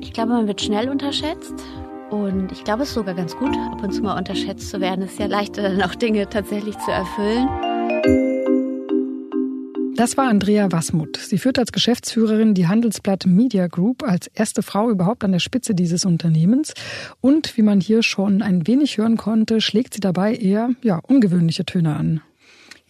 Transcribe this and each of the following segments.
Ich glaube, man wird schnell unterschätzt. Und ich glaube, es ist sogar ganz gut, ab und zu mal unterschätzt zu werden. Es ist ja leichter, dann auch Dinge tatsächlich zu erfüllen. Das war Andrea Wasmuth. Sie führt als Geschäftsführerin die Handelsblatt Media Group als erste Frau überhaupt an der Spitze dieses Unternehmens. Und wie man hier schon ein wenig hören konnte, schlägt sie dabei eher ja, ungewöhnliche Töne an.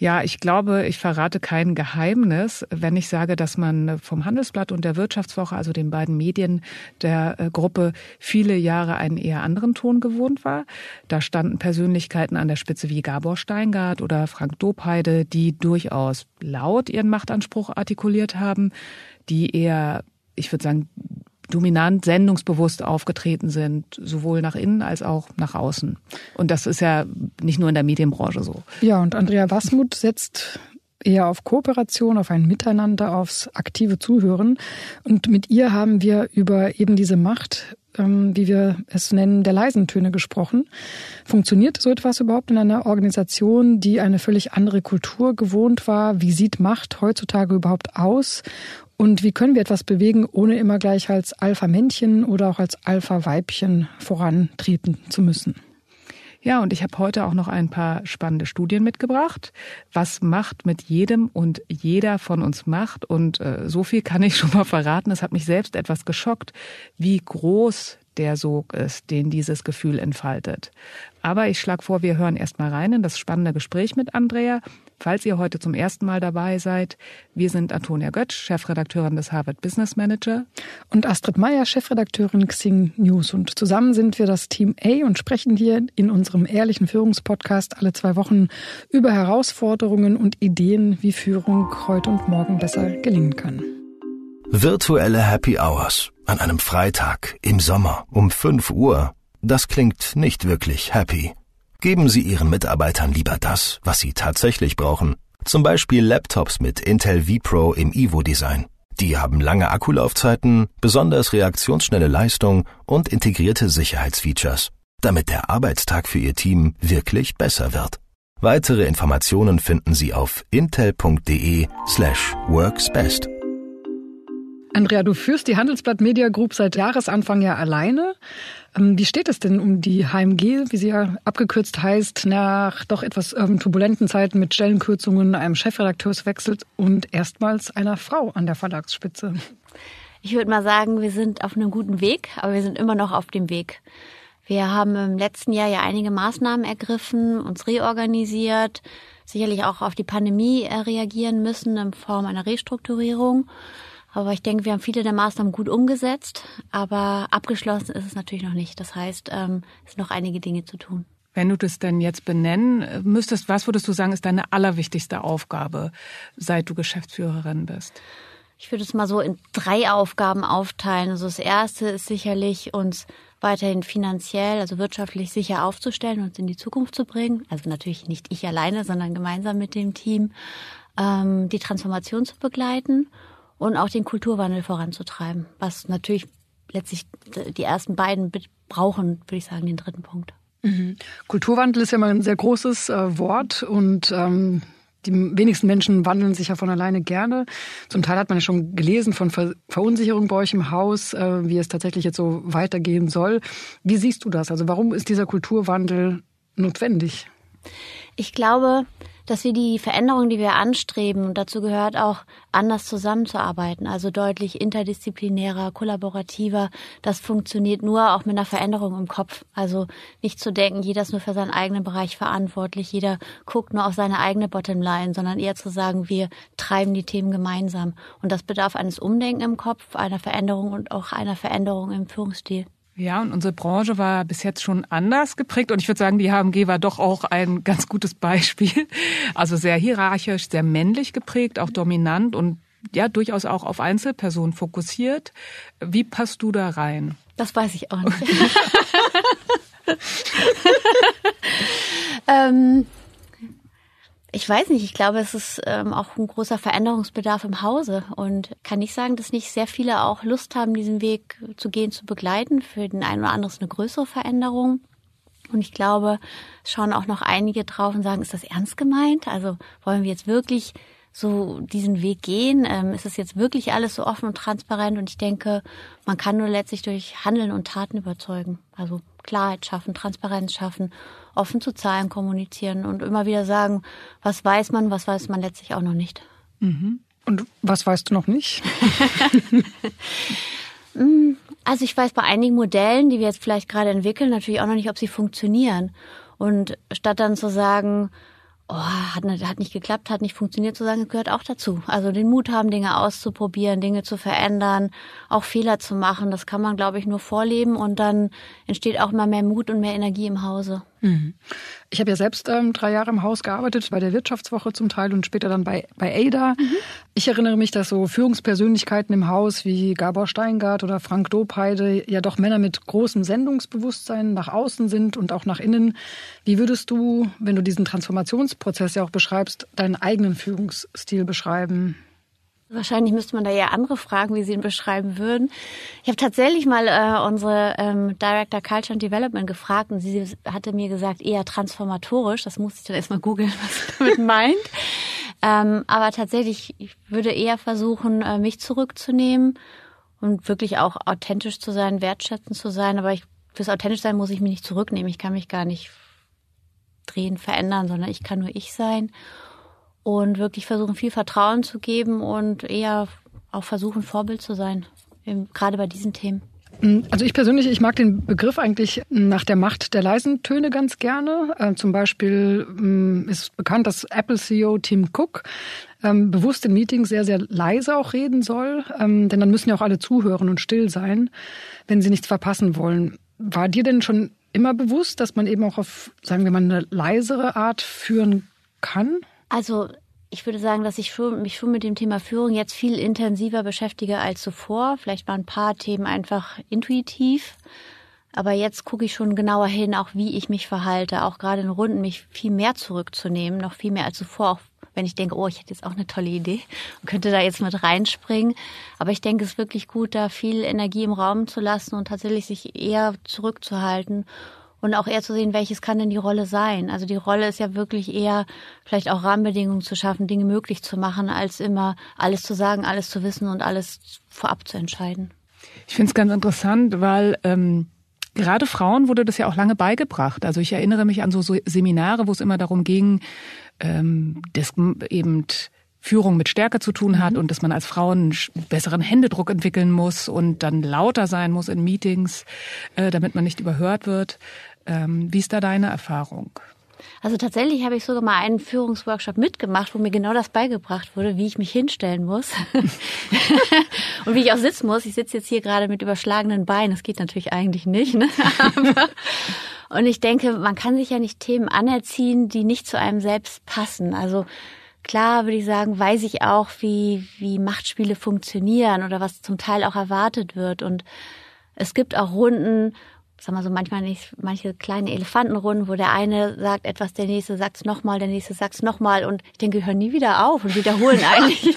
Ja, ich glaube, ich verrate kein Geheimnis, wenn ich sage, dass man vom Handelsblatt und der Wirtschaftswoche, also den beiden Medien der äh, Gruppe, viele Jahre einen eher anderen Ton gewohnt war. Da standen Persönlichkeiten an der Spitze wie Gabor Steingart oder Frank Dobheide, die durchaus laut ihren Machtanspruch artikuliert haben, die eher ich würde sagen, dominant, sendungsbewusst aufgetreten sind, sowohl nach innen als auch nach außen. Und das ist ja nicht nur in der Medienbranche so. Ja, und Andrea Wasmuth setzt eher auf Kooperation, auf ein Miteinander, aufs aktive Zuhören. Und mit ihr haben wir über eben diese Macht, ähm, wie wir es nennen, der leisen Töne gesprochen. Funktioniert so etwas überhaupt in einer Organisation, die eine völlig andere Kultur gewohnt war? Wie sieht Macht heutzutage überhaupt aus? Und wie können wir etwas bewegen, ohne immer gleich als Alpha-Männchen oder auch als Alpha-Weibchen vorantreten zu müssen? Ja, und ich habe heute auch noch ein paar spannende Studien mitgebracht, was Macht mit jedem und jeder von uns macht. Und äh, so viel kann ich schon mal verraten. Es hat mich selbst etwas geschockt, wie groß der Sog ist, den dieses Gefühl entfaltet. Aber ich schlage vor, wir hören erst mal rein in das spannende Gespräch mit Andrea. Falls ihr heute zum ersten Mal dabei seid, wir sind Antonia Götsch, Chefredakteurin des Harvard Business Manager. Und Astrid Meyer, Chefredakteurin Xing News. Und zusammen sind wir das Team A und sprechen hier in unserem ehrlichen Führungspodcast alle zwei Wochen über Herausforderungen und Ideen, wie Führung heute und morgen besser gelingen kann. Virtuelle Happy Hours an einem Freitag im Sommer um 5 Uhr. Das klingt nicht wirklich happy. Geben Sie Ihren Mitarbeitern lieber das, was sie tatsächlich brauchen. Zum Beispiel Laptops mit Intel vPro im Ivo-Design. Die haben lange Akkulaufzeiten, besonders reaktionsschnelle Leistung und integrierte Sicherheitsfeatures, damit der Arbeitstag für Ihr Team wirklich besser wird. Weitere Informationen finden Sie auf intel.de slash worksbest. Andrea, du führst die Handelsblatt Media Group seit Jahresanfang ja alleine. Ähm, wie steht es denn um die HMG, wie sie ja abgekürzt heißt, nach doch etwas ähm, turbulenten Zeiten mit Stellenkürzungen, einem Chefredakteurswechsel und erstmals einer Frau an der Verlagsspitze? Ich würde mal sagen, wir sind auf einem guten Weg, aber wir sind immer noch auf dem Weg. Wir haben im letzten Jahr ja einige Maßnahmen ergriffen, uns reorganisiert, sicherlich auch auf die Pandemie äh, reagieren müssen in Form einer Restrukturierung. Aber ich denke, wir haben viele der Maßnahmen gut umgesetzt, aber abgeschlossen ist es natürlich noch nicht. Das heißt, ähm, es sind noch einige Dinge zu tun. Wenn du das denn jetzt benennen müsstest, was würdest du sagen, ist deine allerwichtigste Aufgabe, seit du Geschäftsführerin bist? Ich würde es mal so in drei Aufgaben aufteilen. Also das erste ist sicherlich, uns weiterhin finanziell, also wirtschaftlich sicher aufzustellen, uns in die Zukunft zu bringen. Also natürlich nicht ich alleine, sondern gemeinsam mit dem Team, ähm, die Transformation zu begleiten und auch den Kulturwandel voranzutreiben, was natürlich letztlich die ersten beiden brauchen, würde ich sagen, den dritten Punkt. Mhm. Kulturwandel ist ja mal ein sehr großes äh, Wort und ähm, die wenigsten Menschen wandeln sich ja von alleine gerne. Zum Teil hat man ja schon gelesen von Ver Verunsicherung bei euch im Haus, äh, wie es tatsächlich jetzt so weitergehen soll. Wie siehst du das? Also warum ist dieser Kulturwandel notwendig? Ich glaube, dass wir die Veränderungen, die wir anstreben, und dazu gehört auch anders zusammenzuarbeiten, also deutlich interdisziplinärer, kollaborativer, das funktioniert nur auch mit einer Veränderung im Kopf. Also nicht zu denken, jeder ist nur für seinen eigenen Bereich verantwortlich, jeder guckt nur auf seine eigene Bottomline, sondern eher zu sagen, wir treiben die Themen gemeinsam. Und das bedarf eines Umdenken im Kopf, einer Veränderung und auch einer Veränderung im Führungsstil. Ja, und unsere Branche war bis jetzt schon anders geprägt und ich würde sagen, die HMG war doch auch ein ganz gutes Beispiel. Also sehr hierarchisch, sehr männlich geprägt, auch dominant und ja, durchaus auch auf Einzelpersonen fokussiert. Wie passt du da rein? Das weiß ich auch nicht. ähm, ich weiß nicht, ich glaube, es ist ähm, auch ein großer Veränderungsbedarf im Hause und kann nicht sagen, dass nicht sehr viele auch Lust haben, diesen Weg zu gehen, zu begleiten. Für den einen oder anderen ist eine größere Veränderung. Und ich glaube, es schauen auch noch einige drauf und sagen, ist das ernst gemeint? Also wollen wir jetzt wirklich so diesen Weg gehen? Ähm, ist es jetzt wirklich alles so offen und transparent? Und ich denke, man kann nur letztlich durch Handeln und Taten überzeugen. Also Klarheit schaffen, Transparenz schaffen, offen zu Zahlen kommunizieren und immer wieder sagen, was weiß man, was weiß man letztlich auch noch nicht. Mhm. Und was weißt du noch nicht? Mm, also ich weiß bei einigen Modellen, die wir jetzt vielleicht gerade entwickeln, natürlich auch noch nicht, ob sie funktionieren. Und statt dann zu sagen, oh, hat, hat nicht geklappt, hat nicht funktioniert zu sagen, gehört auch dazu. Also den Mut haben, Dinge auszuprobieren, Dinge zu verändern, auch Fehler zu machen. Das kann man, glaube ich, nur vorleben und dann entsteht auch immer mehr Mut und mehr Energie im Hause. Mhm. Ich habe ja selbst ähm, drei Jahre im Haus gearbeitet, bei der Wirtschaftswoche zum Teil und später dann bei, bei ADA. Mhm. Ich erinnere mich, dass so Führungspersönlichkeiten im Haus wie Gabor Steingart oder Frank Dobheide ja doch Männer mit großem Sendungsbewusstsein nach außen sind und auch nach innen. Wie würdest du, wenn du diesen Transformationsprozess ja auch beschreibst, deinen eigenen Führungsstil beschreiben? Wahrscheinlich müsste man da ja andere fragen, wie sie ihn beschreiben würden. Ich habe tatsächlich mal äh, unsere ähm, Director Culture and Development gefragt und sie hatte mir gesagt, eher transformatorisch. Das musste ich dann erstmal googeln, was sie damit meint. Ähm, aber tatsächlich, ich würde eher versuchen, äh, mich zurückzunehmen und wirklich auch authentisch zu sein, wertschätzend zu sein. Aber ich, fürs authentisch sein muss ich mich nicht zurücknehmen. Ich kann mich gar nicht drehen, verändern, sondern ich kann nur ich sein und wirklich versuchen, viel Vertrauen zu geben und eher auch versuchen, Vorbild zu sein, gerade bei diesen Themen. Also ich persönlich, ich mag den Begriff eigentlich nach der Macht der leisen Töne ganz gerne. Äh, zum Beispiel ähm, ist bekannt, dass Apple-CEO Tim Cook ähm, bewusst in Meetings sehr, sehr leise auch reden soll, ähm, denn dann müssen ja auch alle zuhören und still sein, wenn sie nichts verpassen wollen. War dir denn schon immer bewusst, dass man eben auch auf, sagen wir mal, eine leisere Art führen kann? Also ich würde sagen, dass ich schon, mich schon mit dem Thema Führung jetzt viel intensiver beschäftige als zuvor. Vielleicht waren ein paar Themen einfach intuitiv. Aber jetzt gucke ich schon genauer hin, auch wie ich mich verhalte, auch gerade in Runden mich viel mehr zurückzunehmen, noch viel mehr als zuvor, auch wenn ich denke, oh, ich hätte jetzt auch eine tolle Idee und könnte da jetzt mit reinspringen. Aber ich denke, es ist wirklich gut, da viel Energie im Raum zu lassen und tatsächlich sich eher zurückzuhalten und auch eher zu sehen, welches kann denn die Rolle sein. Also die Rolle ist ja wirklich eher vielleicht auch Rahmenbedingungen zu schaffen, Dinge möglich zu machen, als immer alles zu sagen, alles zu wissen und alles vorab zu entscheiden. Ich finde es ganz interessant, weil ähm, gerade Frauen wurde das ja auch lange beigebracht. Also ich erinnere mich an so, so Seminare, wo es immer darum ging, ähm, das eben Führung mit Stärke zu tun hat mhm. und dass man als Frau einen besseren Händedruck entwickeln muss und dann lauter sein muss in Meetings, äh, damit man nicht überhört wird. Ähm, wie ist da deine Erfahrung? Also tatsächlich habe ich sogar mal einen Führungsworkshop mitgemacht, wo mir genau das beigebracht wurde, wie ich mich hinstellen muss und wie ich auch sitzen muss. Ich sitze jetzt hier gerade mit überschlagenen Beinen. Das geht natürlich eigentlich nicht. Ne? Und ich denke, man kann sich ja nicht Themen anerziehen, die nicht zu einem selbst passen. Also klar würde ich sagen, weiß ich auch, wie, wie Machtspiele funktionieren oder was zum Teil auch erwartet wird. Und es gibt auch Runden, sag mal so manchmal nicht, manche kleine Elefantenrunden, wo der eine sagt etwas, der nächste sagt es nochmal, der nächste sagt es nochmal und ich denke, wir hören nie wieder auf und wiederholen eigentlich,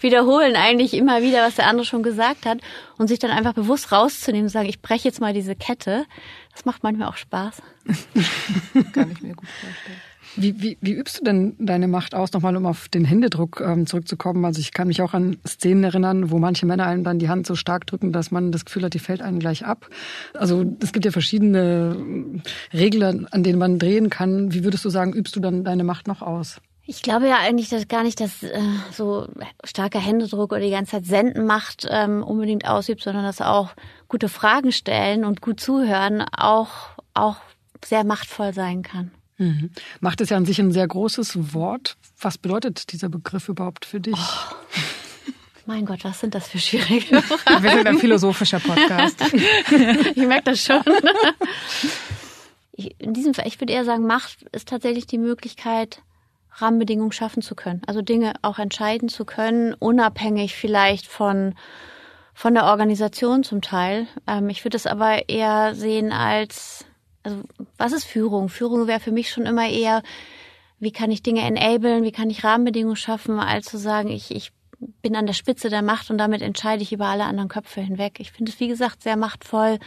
wiederholen eigentlich immer wieder, was der andere schon gesagt hat und sich dann einfach bewusst rauszunehmen und sagen, ich breche jetzt mal diese Kette. Das macht manchmal auch Spaß. Kann ich mir gut vorstellen. Wie, wie, wie übst du denn deine Macht aus, nochmal um auf den Händedruck ähm, zurückzukommen? Also ich kann mich auch an Szenen erinnern, wo manche Männer einem dann die Hand so stark drücken, dass man das Gefühl hat, die fällt einem gleich ab. Also es gibt ja verschiedene Regeln, an denen man drehen kann. Wie würdest du sagen, übst du dann deine Macht noch aus? Ich glaube ja eigentlich dass gar nicht, dass äh, so starker Händedruck oder die ganze Zeit Senden macht ähm, unbedingt ausübt, sondern dass auch gute Fragen stellen und gut zuhören auch, auch sehr machtvoll sein kann. Mhm. Macht es ja an sich ein sehr großes Wort. Was bedeutet dieser Begriff überhaupt für dich? Oh. Mein Gott, was sind das für schwierige Fragen? Wir sind ein philosophischer Podcast. ich merke das schon. Ich, in diesem Fall, ich würde eher sagen, Macht ist tatsächlich die Möglichkeit, Rahmenbedingungen schaffen zu können. Also Dinge auch entscheiden zu können, unabhängig vielleicht von, von der Organisation zum Teil. Ähm, ich würde es aber eher sehen als also was ist Führung? Führung wäre für mich schon immer eher, wie kann ich Dinge enablen, wie kann ich Rahmenbedingungen schaffen, als zu sagen, ich, ich bin an der Spitze der Macht und damit entscheide ich über alle anderen Köpfe hinweg. Ich finde es, wie gesagt, sehr machtvoll,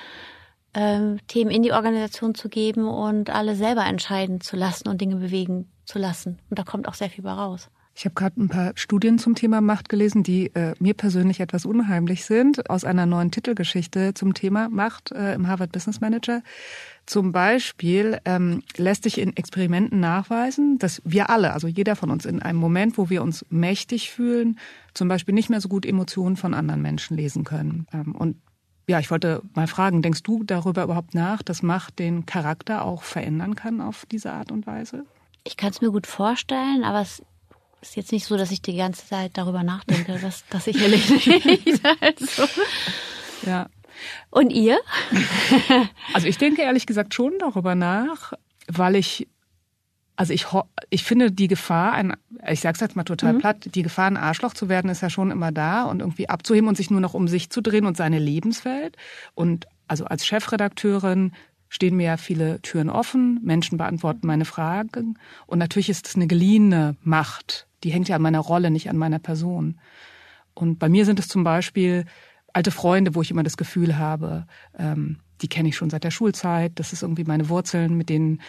ähm, Themen in die Organisation zu geben und alle selber entscheiden zu lassen und Dinge bewegen zu lassen. Und da kommt auch sehr viel bei raus. Ich habe gerade ein paar Studien zum Thema Macht gelesen, die äh, mir persönlich etwas unheimlich sind, aus einer neuen Titelgeschichte zum Thema Macht äh, im Harvard Business Manager. Zum Beispiel ähm, lässt sich in Experimenten nachweisen, dass wir alle, also jeder von uns, in einem Moment, wo wir uns mächtig fühlen, zum Beispiel nicht mehr so gut Emotionen von anderen Menschen lesen können. Ähm, und ja, ich wollte mal fragen, denkst du darüber überhaupt nach, dass Macht den Charakter auch verändern kann auf diese Art und Weise? Ich kann es mir gut vorstellen, aber es ist jetzt nicht so, dass ich die ganze Zeit darüber nachdenke. Das, das sicherlich nicht. Also. Ja. Und ihr? also ich denke ehrlich gesagt schon darüber nach, weil ich also ich, ich finde die Gefahr, ein, ich sag's jetzt mal total mhm. platt, die Gefahr, ein Arschloch zu werden, ist ja schon immer da und irgendwie abzuheben und sich nur noch um sich zu drehen und seine Lebenswelt. Und also als Chefredakteurin stehen mir ja viele Türen offen, Menschen beantworten meine Fragen und natürlich ist es eine geliehene Macht, die hängt ja an meiner Rolle, nicht an meiner Person. Und bei mir sind es zum Beispiel alte Freunde, wo ich immer das Gefühl habe, ähm, die kenne ich schon seit der Schulzeit. Das ist irgendwie meine Wurzeln, mit denen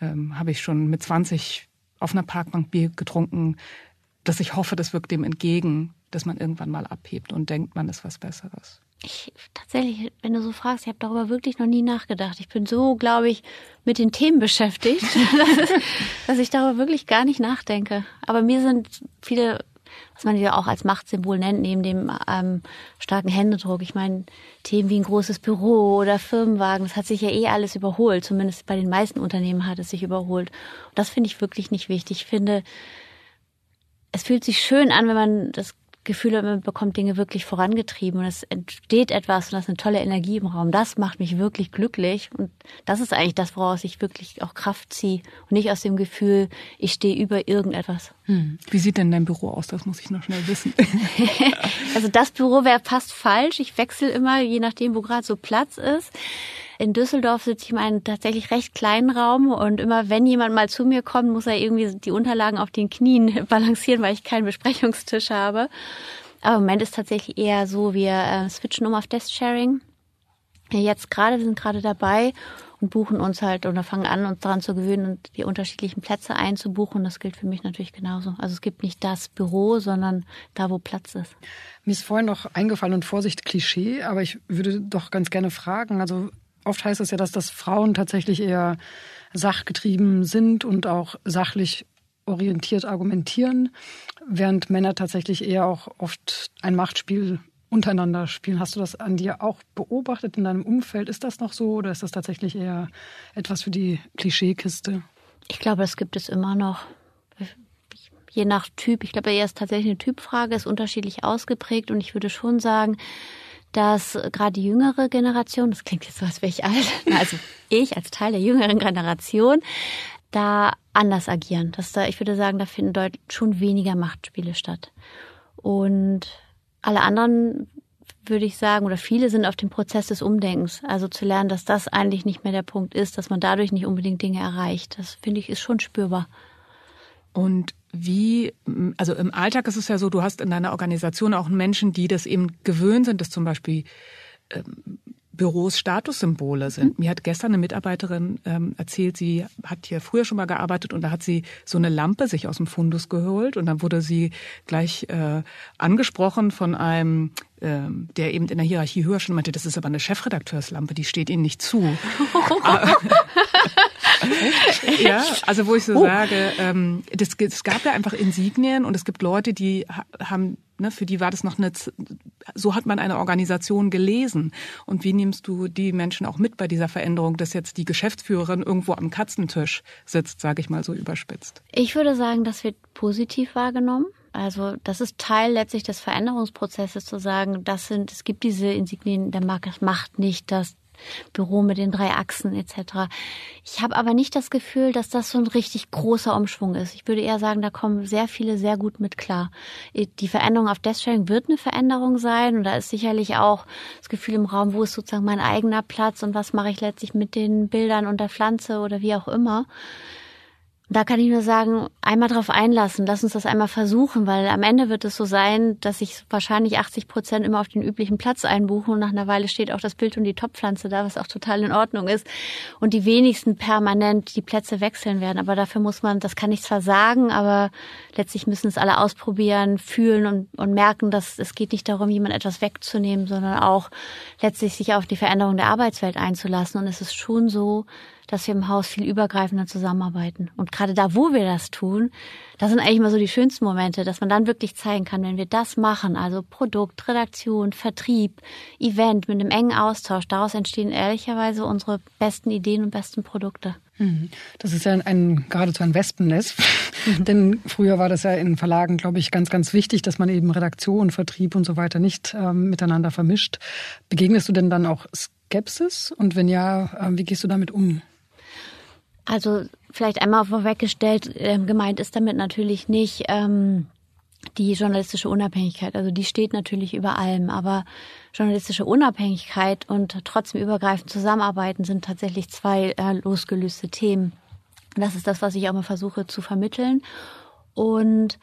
ähm, habe ich schon mit 20 auf einer Parkbank Bier getrunken, dass ich hoffe, das wirkt dem entgegen, dass man irgendwann mal abhebt und denkt, man ist was Besseres. Ich tatsächlich, wenn du so fragst, ich habe darüber wirklich noch nie nachgedacht. Ich bin so, glaube ich, mit den Themen beschäftigt, dass, ich darüber wirklich gar nicht nachdenke. Aber mir sind viele was man ja auch als Machtsymbol nennt, neben dem ähm, starken Händedruck. Ich meine, Themen wie ein großes Büro oder Firmenwagen, das hat sich ja eh alles überholt. Zumindest bei den meisten Unternehmen hat es sich überholt. Und das finde ich wirklich nicht wichtig. Ich finde, es fühlt sich schön an, wenn man das Gefühl, man bekommt Dinge wirklich vorangetrieben und es entsteht etwas und das ist eine tolle Energie im Raum. Das macht mich wirklich glücklich und das ist eigentlich das, woraus ich wirklich auch Kraft ziehe und nicht aus dem Gefühl, ich stehe über irgendetwas. Hm. Wie sieht denn dein Büro aus? Das muss ich noch schnell wissen. also das Büro wäre fast falsch. Ich wechsle immer, je nachdem, wo gerade so Platz ist. In Düsseldorf sitze ich in einem tatsächlich recht kleinen Raum und immer wenn jemand mal zu mir kommt, muss er irgendwie die Unterlagen auf den Knien balancieren, weil ich keinen Besprechungstisch habe. Aber im Moment ist tatsächlich eher so, wir äh, switchen um auf Desk-Sharing. Jetzt gerade, wir sind gerade dabei und buchen uns halt oder fangen an, uns daran zu gewöhnen und die unterschiedlichen Plätze einzubuchen. Das gilt für mich natürlich genauso. Also es gibt nicht das Büro, sondern da, wo Platz ist. Mir ist vorhin noch eingefallen und Vorsicht Klischee, aber ich würde doch ganz gerne fragen, also Oft heißt es ja, dass das Frauen tatsächlich eher sachgetrieben sind und auch sachlich orientiert argumentieren, während Männer tatsächlich eher auch oft ein Machtspiel untereinander spielen. Hast du das an dir auch beobachtet in deinem Umfeld? Ist das noch so oder ist das tatsächlich eher etwas für die Klischeekiste? Ich glaube, das gibt es immer noch. Je nach Typ. Ich glaube, eher ist tatsächlich eine Typfrage, ist unterschiedlich ausgeprägt und ich würde schon sagen, dass gerade die jüngere Generation, das klingt jetzt so, als wäre ich alt, also ich als Teil der jüngeren Generation, da anders agieren. Dass da, ich würde sagen, da finden dort schon weniger Machtspiele statt. Und alle anderen würde ich sagen, oder viele sind auf dem Prozess des Umdenkens. Also zu lernen, dass das eigentlich nicht mehr der Punkt ist, dass man dadurch nicht unbedingt Dinge erreicht. Das finde ich ist schon spürbar. Und wie, also im Alltag ist es ja so, du hast in deiner Organisation auch Menschen, die das eben gewöhnt sind, dass zum Beispiel ähm, Büros Statussymbole sind. Mhm. Mir hat gestern eine Mitarbeiterin ähm, erzählt, sie hat hier früher schon mal gearbeitet und da hat sie so eine Lampe sich aus dem Fundus geholt und dann wurde sie gleich äh, angesprochen von einem, ähm, der eben in der Hierarchie höher schon meinte, das ist aber eine Chefredakteurslampe, die steht Ihnen nicht zu. ja, also wo ich so oh. sage, ähm, das, es gab ja einfach Insignien und es gibt Leute, die haben, ne, für die war das noch eine, so hat man eine Organisation gelesen. Und wie nimmst du die Menschen auch mit bei dieser Veränderung, dass jetzt die Geschäftsführerin irgendwo am Katzentisch sitzt, sage ich mal so überspitzt? Ich würde sagen, das wird positiv wahrgenommen. Also das ist Teil letztlich des Veränderungsprozesses zu sagen, das sind, es gibt diese Insignien der Marke, das macht nicht das Büro mit den drei Achsen etc. Ich habe aber nicht das Gefühl, dass das so ein richtig großer Umschwung ist. Ich würde eher sagen, da kommen sehr viele sehr gut mit klar. Die Veränderung auf Desk-Sharing wird eine Veränderung sein und da ist sicherlich auch das Gefühl im Raum, wo ist sozusagen mein eigener Platz und was mache ich letztlich mit den Bildern und der Pflanze oder wie auch immer. Da kann ich nur sagen, einmal drauf einlassen, lass uns das einmal versuchen, weil am Ende wird es so sein, dass sich wahrscheinlich 80 Prozent immer auf den üblichen Platz einbuchen und nach einer Weile steht auch das Bild und die Topfpflanze da, was auch total in Ordnung ist und die wenigsten permanent die Plätze wechseln werden. Aber dafür muss man, das kann ich zwar sagen, aber letztlich müssen es alle ausprobieren, fühlen und, und merken, dass es geht nicht darum, jemand etwas wegzunehmen, sondern auch letztlich sich auf die Veränderung der Arbeitswelt einzulassen. Und es ist schon so, dass wir im Haus viel übergreifender zusammenarbeiten. Und gerade da, wo wir das tun, das sind eigentlich immer so die schönsten Momente, dass man dann wirklich zeigen kann, wenn wir das machen, also Produkt, Redaktion, Vertrieb, Event mit einem engen Austausch, daraus entstehen ehrlicherweise unsere besten Ideen und besten Produkte. Mhm. Das ist ja ein, geradezu ein Wespennest. Denn früher war das ja in Verlagen, glaube ich, ganz, ganz wichtig, dass man eben Redaktion, Vertrieb und so weiter nicht ähm, miteinander vermischt. Begegnest du denn dann auch Skepsis? Und wenn ja, äh, wie gehst du damit um? Also vielleicht einmal vorweggestellt, äh, gemeint ist damit natürlich nicht ähm, die journalistische Unabhängigkeit. Also die steht natürlich über allem, aber journalistische Unabhängigkeit und trotzdem übergreifend zusammenarbeiten sind tatsächlich zwei äh, losgelöste Themen. Das ist das, was ich auch mal versuche zu vermitteln. Und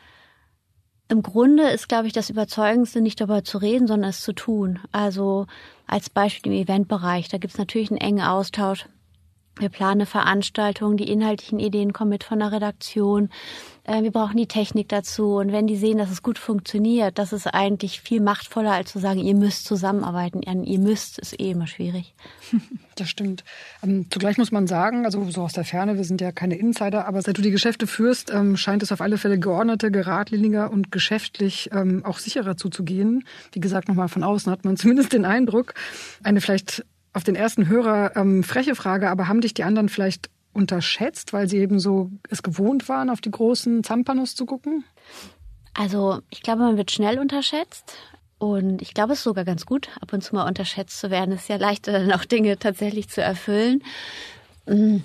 im Grunde ist, glaube ich, das Überzeugendste nicht darüber zu reden, sondern es zu tun. Also als Beispiel im Eventbereich, da gibt es natürlich einen engen Austausch wir planen Veranstaltungen, die inhaltlichen Ideen kommen mit von der Redaktion. Äh, wir brauchen die Technik dazu. Und wenn die sehen, dass es gut funktioniert, das ist eigentlich viel machtvoller, als zu sagen, ihr müsst zusammenarbeiten. Ihr müsst ist eh immer schwierig. Das stimmt. Ähm, zugleich muss man sagen, also so aus der Ferne, wir sind ja keine Insider, aber seit du die Geschäfte führst, ähm, scheint es auf alle Fälle geordneter, geradliniger und geschäftlich ähm, auch sicherer zuzugehen. Wie gesagt, nochmal von außen hat man zumindest den Eindruck. Eine vielleicht auf den ersten Hörer ähm, freche Frage, aber haben dich die anderen vielleicht unterschätzt, weil sie eben so es gewohnt waren, auf die großen Zampanos zu gucken? Also ich glaube, man wird schnell unterschätzt. Und ich glaube, es ist sogar ganz gut, ab und zu mal unterschätzt zu werden. Es ist ja leichter, dann auch Dinge tatsächlich zu erfüllen. Mhm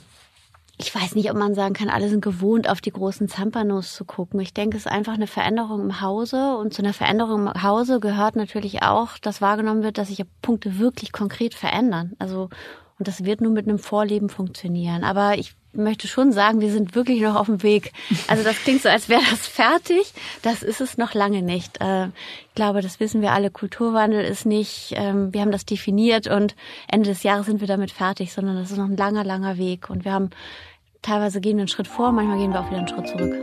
ich weiß nicht, ob man sagen kann, alle sind gewohnt, auf die großen Zampanos zu gucken. Ich denke, es ist einfach eine Veränderung im Hause. Und zu einer Veränderung im Hause gehört natürlich auch, dass wahrgenommen wird, dass sich Punkte wirklich konkret verändern. Also, und das wird nur mit einem Vorleben funktionieren. Aber ich möchte schon sagen, wir sind wirklich noch auf dem Weg. Also das klingt so, als wäre das fertig. Das ist es noch lange nicht. Äh, ich glaube, das wissen wir alle. Kulturwandel ist nicht, ähm, wir haben das definiert und Ende des Jahres sind wir damit fertig, sondern das ist noch ein langer, langer Weg. Und wir haben teilweise gehen wir einen Schritt vor, manchmal gehen wir auch wieder einen Schritt zurück.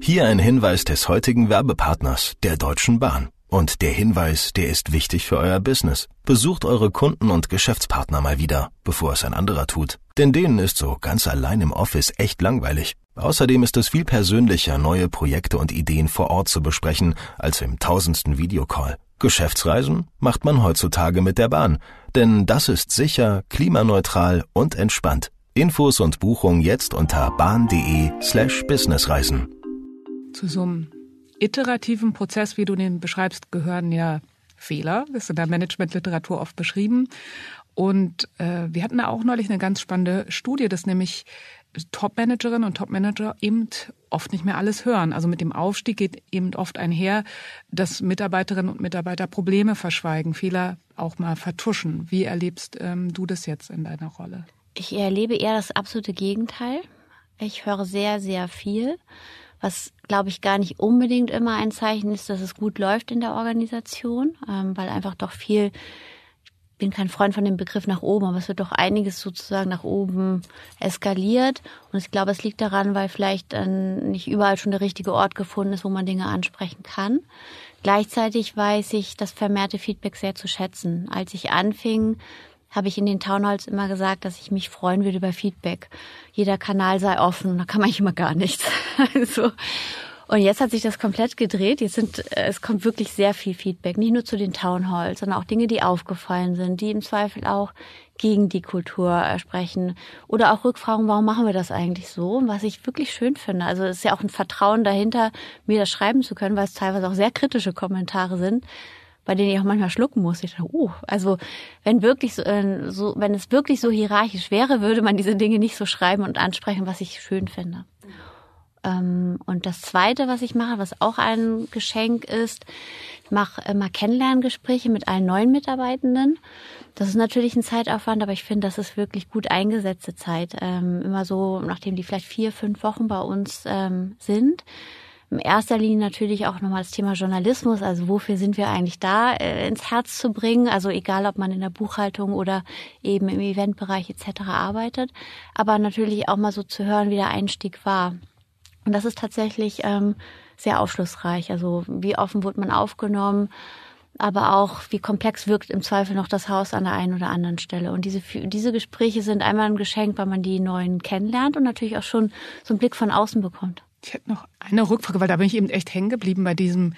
Hier ein Hinweis des heutigen Werbepartners, der Deutschen Bahn. Und der Hinweis, der ist wichtig für euer Business. Besucht eure Kunden und Geschäftspartner mal wieder, bevor es ein anderer tut. Denn denen ist so ganz allein im Office echt langweilig. Außerdem ist es viel persönlicher, neue Projekte und Ideen vor Ort zu besprechen, als im tausendsten Videocall. Geschäftsreisen macht man heutzutage mit der Bahn. Denn das ist sicher, klimaneutral und entspannt. Infos und Buchung jetzt unter bahn.de slash businessreisen. Zu so einem iterativen Prozess, wie du den beschreibst, gehören ja Fehler. Das ist in der Managementliteratur oft beschrieben. Und äh, wir hatten da auch neulich eine ganz spannende Studie, dass nämlich Top-Managerinnen und Top-Manager eben oft nicht mehr alles hören. Also mit dem Aufstieg geht eben oft einher, dass Mitarbeiterinnen und Mitarbeiter Probleme verschweigen, Fehler auch mal vertuschen. Wie erlebst ähm, du das jetzt in deiner Rolle? Ich erlebe eher das absolute Gegenteil. Ich höre sehr, sehr viel was glaube ich gar nicht unbedingt immer ein Zeichen ist, dass es gut läuft in der Organisation, ähm, weil einfach doch viel, ich bin kein Freund von dem Begriff nach oben, aber es wird doch einiges sozusagen nach oben eskaliert. Und ich glaube, es liegt daran, weil vielleicht dann nicht überall schon der richtige Ort gefunden ist, wo man Dinge ansprechen kann. Gleichzeitig weiß ich das vermehrte Feedback sehr zu schätzen. Als ich anfing, habe ich in den Townhalls immer gesagt, dass ich mich freuen würde über Feedback. Jeder Kanal sei offen, da kann man immer gar nichts. also, und jetzt hat sich das komplett gedreht. Jetzt sind, äh, es kommt wirklich sehr viel Feedback. Nicht nur zu den Townhalls, sondern auch Dinge, die aufgefallen sind, die im Zweifel auch gegen die Kultur äh, sprechen. Oder auch Rückfragen, warum machen wir das eigentlich so? Was ich wirklich schön finde. Also es ist ja auch ein Vertrauen dahinter, mir das schreiben zu können, weil es teilweise auch sehr kritische Kommentare sind bei denen ich auch manchmal schlucken muss. Ich dachte, oh, also wenn wirklich so, äh, so, wenn es wirklich so hierarchisch wäre, würde man diese Dinge nicht so schreiben und ansprechen, was ich schön finde. Ähm, und das Zweite, was ich mache, was auch ein Geschenk ist, ich mache immer Kennenlerngespräche mit allen neuen Mitarbeitenden. Das ist natürlich ein Zeitaufwand, aber ich finde, das ist wirklich gut eingesetzte Zeit. Ähm, immer so, nachdem die vielleicht vier, fünf Wochen bei uns ähm, sind. In erster Linie natürlich auch nochmal das Thema Journalismus, also wofür sind wir eigentlich da, äh, ins Herz zu bringen. Also egal, ob man in der Buchhaltung oder eben im Eventbereich etc. arbeitet, aber natürlich auch mal so zu hören, wie der Einstieg war. Und das ist tatsächlich ähm, sehr aufschlussreich. Also wie offen wurde man aufgenommen, aber auch wie komplex wirkt im Zweifel noch das Haus an der einen oder anderen Stelle. Und diese, diese Gespräche sind einmal ein Geschenk, weil man die neuen kennenlernt und natürlich auch schon so einen Blick von außen bekommt. Ich hätte noch eine Rückfrage, weil da bin ich eben echt hängen geblieben bei diesem,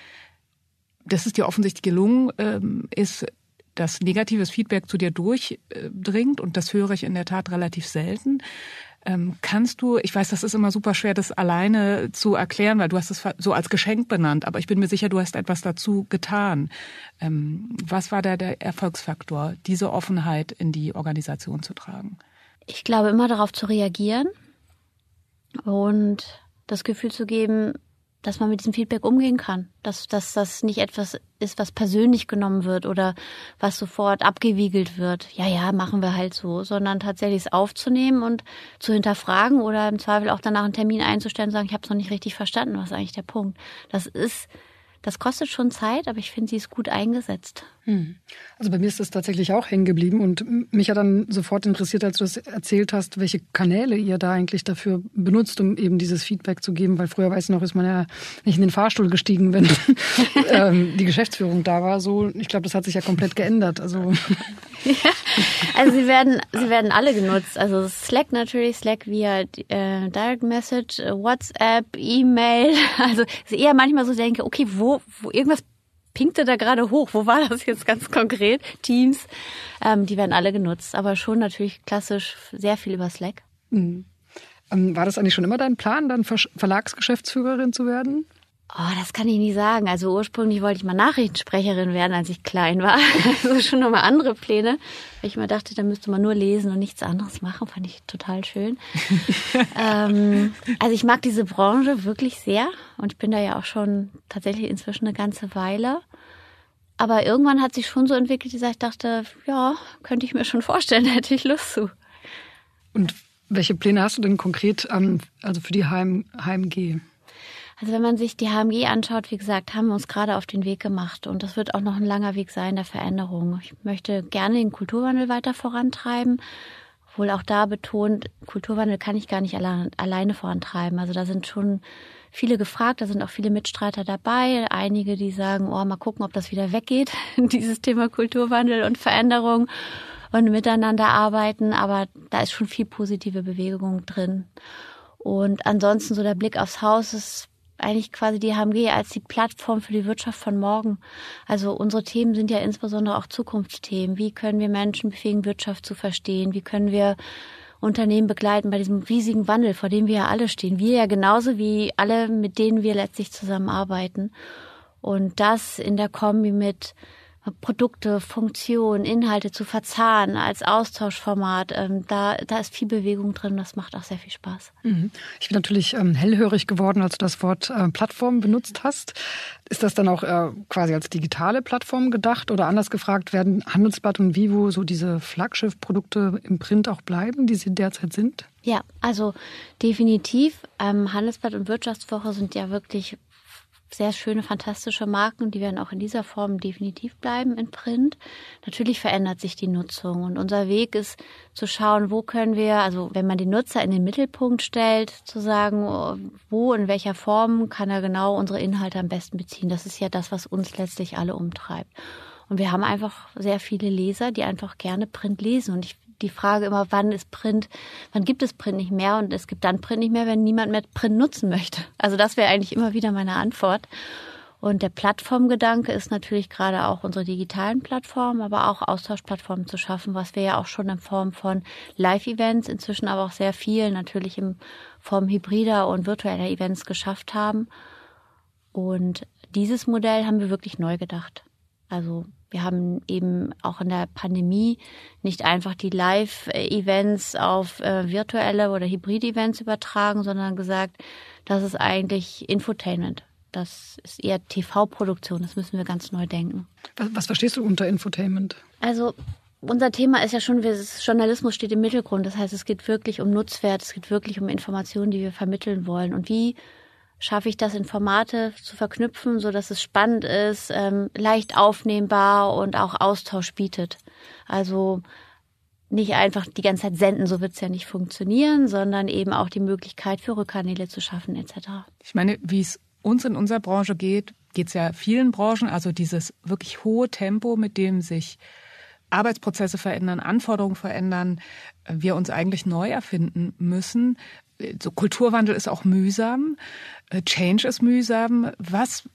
dass es dir offensichtlich gelungen ähm, ist, dass negatives Feedback zu dir durchdringt und das höre ich in der Tat relativ selten. Ähm, kannst du, ich weiß, das ist immer super schwer, das alleine zu erklären, weil du hast es so als Geschenk benannt, aber ich bin mir sicher, du hast etwas dazu getan. Ähm, was war da der Erfolgsfaktor, diese Offenheit in die Organisation zu tragen? Ich glaube, immer darauf zu reagieren und das Gefühl zu geben, dass man mit diesem Feedback umgehen kann, dass, dass das nicht etwas ist, was persönlich genommen wird oder was sofort abgewiegelt wird. Ja, ja, machen wir halt so, sondern tatsächlich es aufzunehmen und zu hinterfragen oder im Zweifel auch danach einen Termin einzustellen und sagen, ich habe es noch nicht richtig verstanden, was ist eigentlich der Punkt. Das ist das kostet schon Zeit, aber ich finde, sie ist gut eingesetzt. Hm. Also bei mir ist das tatsächlich auch hängen geblieben und mich hat dann sofort interessiert, als du das erzählt hast, welche Kanäle ihr da eigentlich dafür benutzt, um eben dieses Feedback zu geben, weil früher, weiß ich noch, ist man ja nicht in den Fahrstuhl gestiegen, wenn ähm, die Geschäftsführung da war. So, ich glaube, das hat sich ja komplett geändert. Also ja, also sie werden, sie werden alle genutzt. Also Slack natürlich, Slack via äh, Direct Message, WhatsApp, E-Mail. Also eher manchmal so denke, okay, wo, wo irgendwas pinkte da gerade hoch. Wo war das jetzt ganz konkret? Teams, ähm, die werden alle genutzt, aber schon natürlich klassisch sehr viel über Slack. Mhm. Ähm, war das eigentlich schon immer dein Plan, dann Verlagsgeschäftsführerin zu werden? Oh, das kann ich nie sagen. Also ursprünglich wollte ich mal Nachrichtensprecherin werden, als ich klein war. Also schon nochmal andere Pläne. Weil ich mir dachte, da müsste man nur lesen und nichts anderes machen. Fand ich total schön. ähm, also ich mag diese Branche wirklich sehr. Und ich bin da ja auch schon tatsächlich inzwischen eine ganze Weile. Aber irgendwann hat sich schon so entwickelt, dass ich dachte, ja, könnte ich mir schon vorstellen, hätte ich Lust zu. Und welche Pläne hast du denn konkret also für die HM, HMG? Also wenn man sich die HMG anschaut, wie gesagt, haben wir uns gerade auf den Weg gemacht und das wird auch noch ein langer Weg sein der Veränderung. Ich möchte gerne den Kulturwandel weiter vorantreiben, wohl auch da betont, Kulturwandel kann ich gar nicht allein, alleine vorantreiben. Also da sind schon viele gefragt, da sind auch viele Mitstreiter dabei, einige, die sagen, oh, mal gucken, ob das wieder weggeht, dieses Thema Kulturwandel und Veränderung und miteinander arbeiten, aber da ist schon viel positive Bewegung drin. Und ansonsten so der Blick aufs Haus ist eigentlich quasi die HMG als die Plattform für die Wirtschaft von morgen. Also unsere Themen sind ja insbesondere auch Zukunftsthemen. Wie können wir Menschen befähigen, Wirtschaft zu verstehen? Wie können wir Unternehmen begleiten bei diesem riesigen Wandel, vor dem wir ja alle stehen? Wir ja genauso wie alle, mit denen wir letztlich zusammenarbeiten. Und das in der Kombi mit Produkte, Funktionen, Inhalte zu verzahnen als Austauschformat. Ähm, da, da ist viel Bewegung drin. Das macht auch sehr viel Spaß. Mhm. Ich bin natürlich ähm, hellhörig geworden, als du das Wort äh, Plattform benutzt hast. Ist das dann auch äh, quasi als digitale Plattform gedacht oder anders gefragt, werden Handelsblatt und Vivo so diese Flaggschiff-Produkte im Print auch bleiben, die sie derzeit sind? Ja, also definitiv. Ähm, Handelsblatt und Wirtschaftswoche sind ja wirklich sehr schöne, fantastische Marken, die werden auch in dieser Form definitiv bleiben in Print. Natürlich verändert sich die Nutzung und unser Weg ist zu schauen, wo können wir, also wenn man den Nutzer in den Mittelpunkt stellt, zu sagen, wo, in welcher Form kann er genau unsere Inhalte am besten beziehen. Das ist ja das, was uns letztlich alle umtreibt. Und wir haben einfach sehr viele Leser, die einfach gerne Print lesen. Und ich die Frage immer, wann ist Print, wann gibt es Print nicht mehr und es gibt dann Print nicht mehr, wenn niemand mehr Print nutzen möchte. Also das wäre eigentlich immer wieder meine Antwort. Und der Plattformgedanke ist natürlich gerade auch unsere digitalen Plattformen, aber auch Austauschplattformen zu schaffen, was wir ja auch schon in Form von Live-Events, inzwischen aber auch sehr viel natürlich in Form hybrider und virtueller Events geschafft haben. Und dieses Modell haben wir wirklich neu gedacht. Also wir haben eben auch in der Pandemie nicht einfach die Live-Events auf äh, virtuelle oder Hybrid-Events übertragen, sondern gesagt, das ist eigentlich Infotainment. Das ist eher TV-Produktion, das müssen wir ganz neu denken. Was, was verstehst du unter Infotainment? Also unser Thema ist ja schon, Journalismus steht im Mittelgrund. Das heißt, es geht wirklich um Nutzwert, es geht wirklich um Informationen, die wir vermitteln wollen. Und wie schaffe ich das in Formate zu verknüpfen, so dass es spannend ist, ähm, leicht aufnehmbar und auch Austausch bietet. Also nicht einfach die ganze Zeit senden, so wird es ja nicht funktionieren, sondern eben auch die Möglichkeit für Rückkanäle zu schaffen etc. Ich meine, wie es uns in unserer Branche geht, geht es ja vielen Branchen, also dieses wirklich hohe Tempo, mit dem sich Arbeitsprozesse verändern, Anforderungen verändern, wir uns eigentlich neu erfinden müssen. So Kulturwandel ist auch mühsam, äh, Change ist mühsam. Was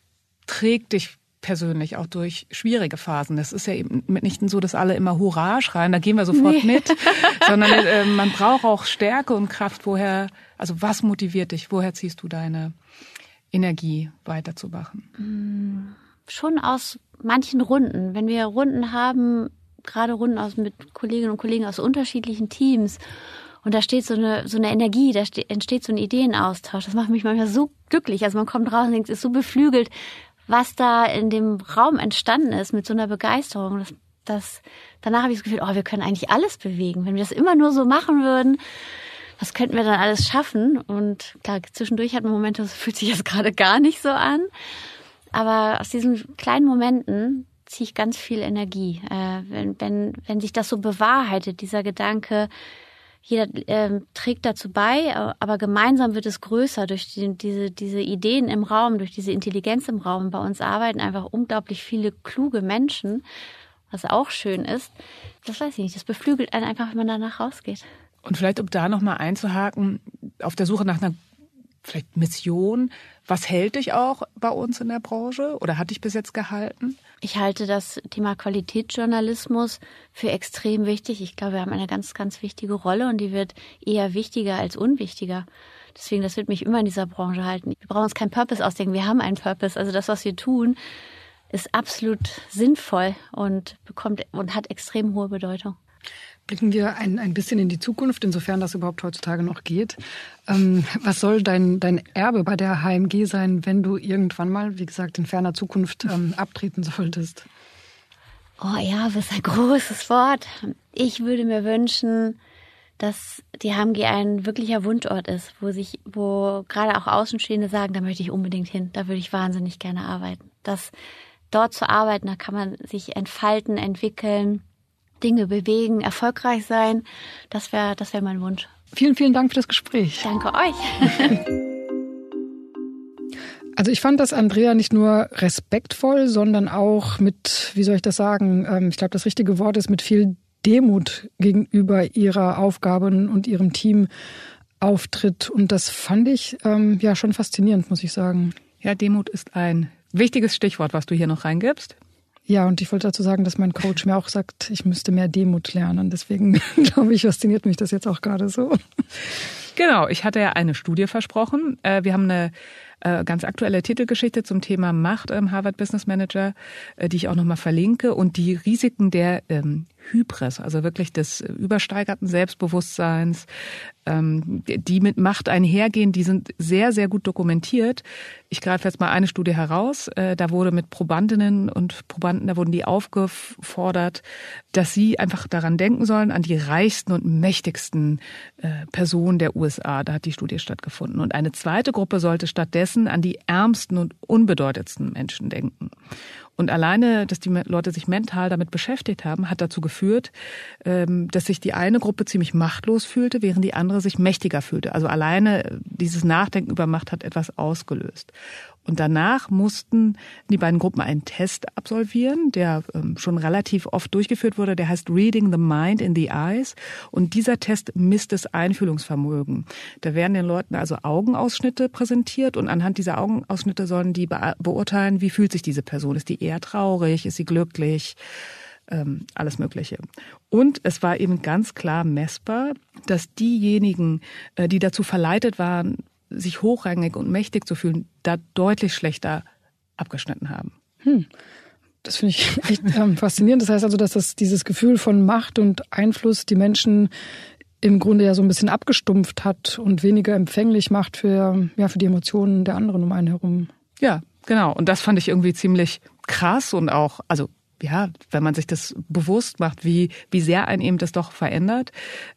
trägt dich persönlich auch durch schwierige Phasen. Das ist ja eben nicht so, dass alle immer Hurra schreien, da gehen wir sofort nee. mit, sondern äh, man braucht auch Stärke und Kraft. Woher, also was motiviert dich? Woher ziehst du deine Energie weiterzumachen? Mm, schon aus manchen Runden. Wenn wir Runden haben, gerade Runden aus mit Kolleginnen und Kollegen aus unterschiedlichen Teams und da steht so eine, so eine Energie, da entsteht so ein Ideenaustausch. Das macht mich manchmal so glücklich. Also man kommt raus und denkt, ist so beflügelt, was da in dem Raum entstanden ist mit so einer Begeisterung. Das, das, danach habe ich das Gefühl, oh, wir können eigentlich alles bewegen. Wenn wir das immer nur so machen würden, was könnten wir dann alles schaffen? Und klar, zwischendurch hat man Momente, das fühlt sich jetzt gerade gar nicht so an. Aber aus diesen kleinen Momenten ziehe ich ganz viel Energie. Äh, wenn, wenn, wenn sich das so bewahrheitet, dieser Gedanke, jeder äh, trägt dazu bei, aber gemeinsam wird es größer durch die, diese, diese Ideen im Raum, durch diese Intelligenz im Raum. Bei uns arbeiten einfach unglaublich viele kluge Menschen, was auch schön ist. Das weiß ich nicht, das beflügelt einen einfach, wenn man danach rausgeht. Und vielleicht, um da nochmal einzuhaken, auf der Suche nach einer vielleicht Mission, was hält dich auch bei uns in der Branche oder hat dich bis jetzt gehalten? Ich halte das Thema Qualitätsjournalismus für extrem wichtig. Ich glaube, wir haben eine ganz, ganz wichtige Rolle und die wird eher wichtiger als unwichtiger. Deswegen, das wird mich immer in dieser Branche halten. Wir brauchen uns keinen Purpose ausdenken. Wir haben einen Purpose. Also das, was wir tun, ist absolut sinnvoll und bekommt und hat extrem hohe Bedeutung. Blicken wir ein, ein bisschen in die Zukunft, insofern das überhaupt heutzutage noch geht. Ähm, was soll dein, dein Erbe bei der HMG sein, wenn du irgendwann mal, wie gesagt, in ferner Zukunft ähm, abtreten solltest? Oh ja, das ist ein großes Wort. Ich würde mir wünschen, dass die HMG ein wirklicher Wunschort ist, wo sich, wo gerade auch Außenstehende sagen, da möchte ich unbedingt hin, da würde ich wahnsinnig gerne arbeiten. Das dort zu arbeiten, da kann man sich entfalten, entwickeln Dinge bewegen, erfolgreich sein. Das wäre das wäre mein Wunsch. Vielen, vielen Dank für das Gespräch. Danke euch. Also ich fand das Andrea nicht nur respektvoll, sondern auch mit, wie soll ich das sagen, ähm, ich glaube, das richtige Wort ist mit viel Demut gegenüber ihrer Aufgaben und ihrem Team auftritt. Und das fand ich ähm, ja schon faszinierend, muss ich sagen. Ja, Demut ist ein wichtiges Stichwort, was du hier noch reingibst. Ja, und ich wollte dazu sagen, dass mein Coach mir auch sagt, ich müsste mehr Demut lernen. Deswegen glaube ich, fasziniert mich das jetzt auch gerade so. Genau, ich hatte ja eine Studie versprochen. Äh, wir haben eine äh, ganz aktuelle Titelgeschichte zum Thema Macht im Harvard Business Manager, äh, die ich auch nochmal verlinke und die Risiken der ähm, Hybris, also wirklich des übersteigerten Selbstbewusstseins, ähm, die mit Macht einhergehen, die sind sehr, sehr gut dokumentiert. Ich greife jetzt mal eine Studie heraus. Äh, da wurde mit Probandinnen und Probanden, da wurden die aufgefordert, dass sie einfach daran denken sollen, an die reichsten und mächtigsten Personen der USA. Da hat die Studie stattgefunden. Und eine zweite Gruppe sollte stattdessen an die ärmsten und unbedeutendsten Menschen denken. Und alleine, dass die Leute sich mental damit beschäftigt haben, hat dazu geführt, ähm, dass sich die eine Gruppe ziemlich machtlos fühlte, während die andere sich mächtiger fühlte. Also alleine dieses Nachdenken über Macht hat etwas ausgelöst. Und danach mussten die beiden Gruppen einen Test absolvieren, der ähm, schon relativ oft durchgeführt wurde. Der heißt Reading the Mind in the Eyes. Und dieser Test misst das Einfühlungsvermögen. Da werden den Leuten also Augenausschnitte präsentiert und anhand dieser Augenausschnitte sollen die beurteilen, wie fühlt sich diese Person. Ist die eher traurig? Ist sie glücklich? Ähm, alles Mögliche. Und es war eben ganz klar messbar, dass diejenigen, äh, die dazu verleitet waren, sich hochrangig und mächtig zu fühlen, da deutlich schlechter abgeschnitten haben. Hm. Das finde ich echt ähm, faszinierend. Das heißt also, dass das dieses Gefühl von Macht und Einfluss die Menschen im Grunde ja so ein bisschen abgestumpft hat und weniger empfänglich macht für, ja, für die Emotionen der anderen um einen herum. Ja, genau. Und das fand ich irgendwie ziemlich krass und auch, also ja, wenn man sich das bewusst macht, wie, wie sehr ein eben das doch verändert.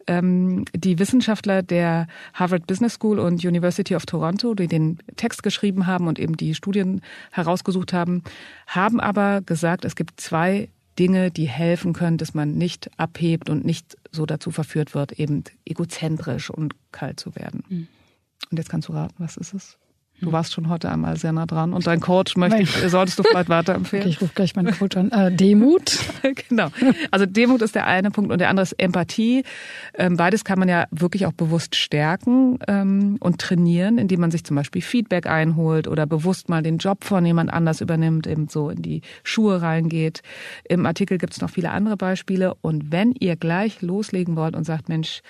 Ähm, die Wissenschaftler der Harvard Business School und University of Toronto, die den Text geschrieben haben und eben die Studien herausgesucht haben, haben aber gesagt, es gibt zwei Dinge, die helfen können, dass man nicht abhebt und nicht so dazu verführt wird, eben egozentrisch und kalt zu werden. Mhm. Und jetzt kannst du raten, was ist es? Du warst schon heute einmal sehr nah dran. Und dein Coach möchte ich, solltest du vielleicht weiterempfehlen. Okay, ich rufe gleich meinen Coach an. Äh, Demut. genau. Also Demut ist der eine Punkt und der andere ist Empathie. Ähm, beides kann man ja wirklich auch bewusst stärken ähm, und trainieren, indem man sich zum Beispiel Feedback einholt oder bewusst mal den Job von jemand anders übernimmt, eben so in die Schuhe reingeht. Im Artikel gibt es noch viele andere Beispiele. Und wenn ihr gleich loslegen wollt und sagt, Mensch,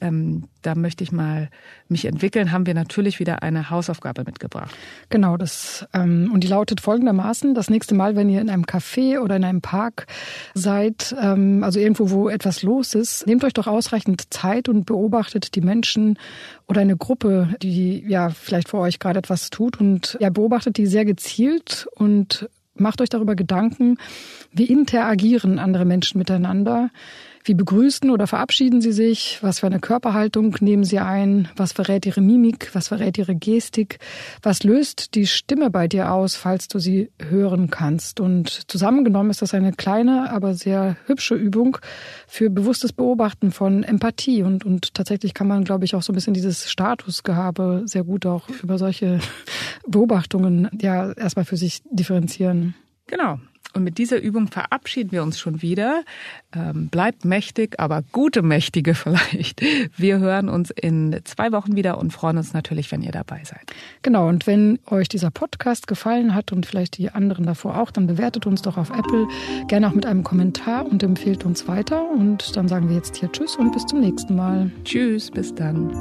ähm, da möchte ich mal mich entwickeln, haben wir natürlich wieder eine Hausaufgabe mitgebracht. Genau, das ähm, und die lautet folgendermaßen: Das nächste Mal, wenn ihr in einem Café oder in einem Park seid, ähm, also irgendwo, wo etwas los ist, nehmt euch doch ausreichend Zeit und beobachtet die Menschen oder eine Gruppe, die ja vielleicht vor euch gerade etwas tut und ja beobachtet die sehr gezielt und macht euch darüber Gedanken, wie interagieren andere Menschen miteinander wie begrüßen oder verabschieden Sie sich? Was für eine Körperhaltung nehmen Sie ein? Was verrät Ihre Mimik? Was verrät Ihre Gestik? Was löst die Stimme bei dir aus, falls du sie hören kannst? Und zusammengenommen ist das eine kleine, aber sehr hübsche Übung für bewusstes Beobachten von Empathie. Und, und tatsächlich kann man, glaube ich, auch so ein bisschen dieses Statusgehabe sehr gut auch über solche Beobachtungen ja erstmal für sich differenzieren. Genau. Und mit dieser Übung verabschieden wir uns schon wieder. Ähm, bleibt mächtig, aber gute Mächtige vielleicht. Wir hören uns in zwei Wochen wieder und freuen uns natürlich, wenn ihr dabei seid. Genau, und wenn euch dieser Podcast gefallen hat und vielleicht die anderen davor auch, dann bewertet uns doch auf Apple gerne auch mit einem Kommentar und empfehlt uns weiter. Und dann sagen wir jetzt hier Tschüss und bis zum nächsten Mal. Tschüss, bis dann.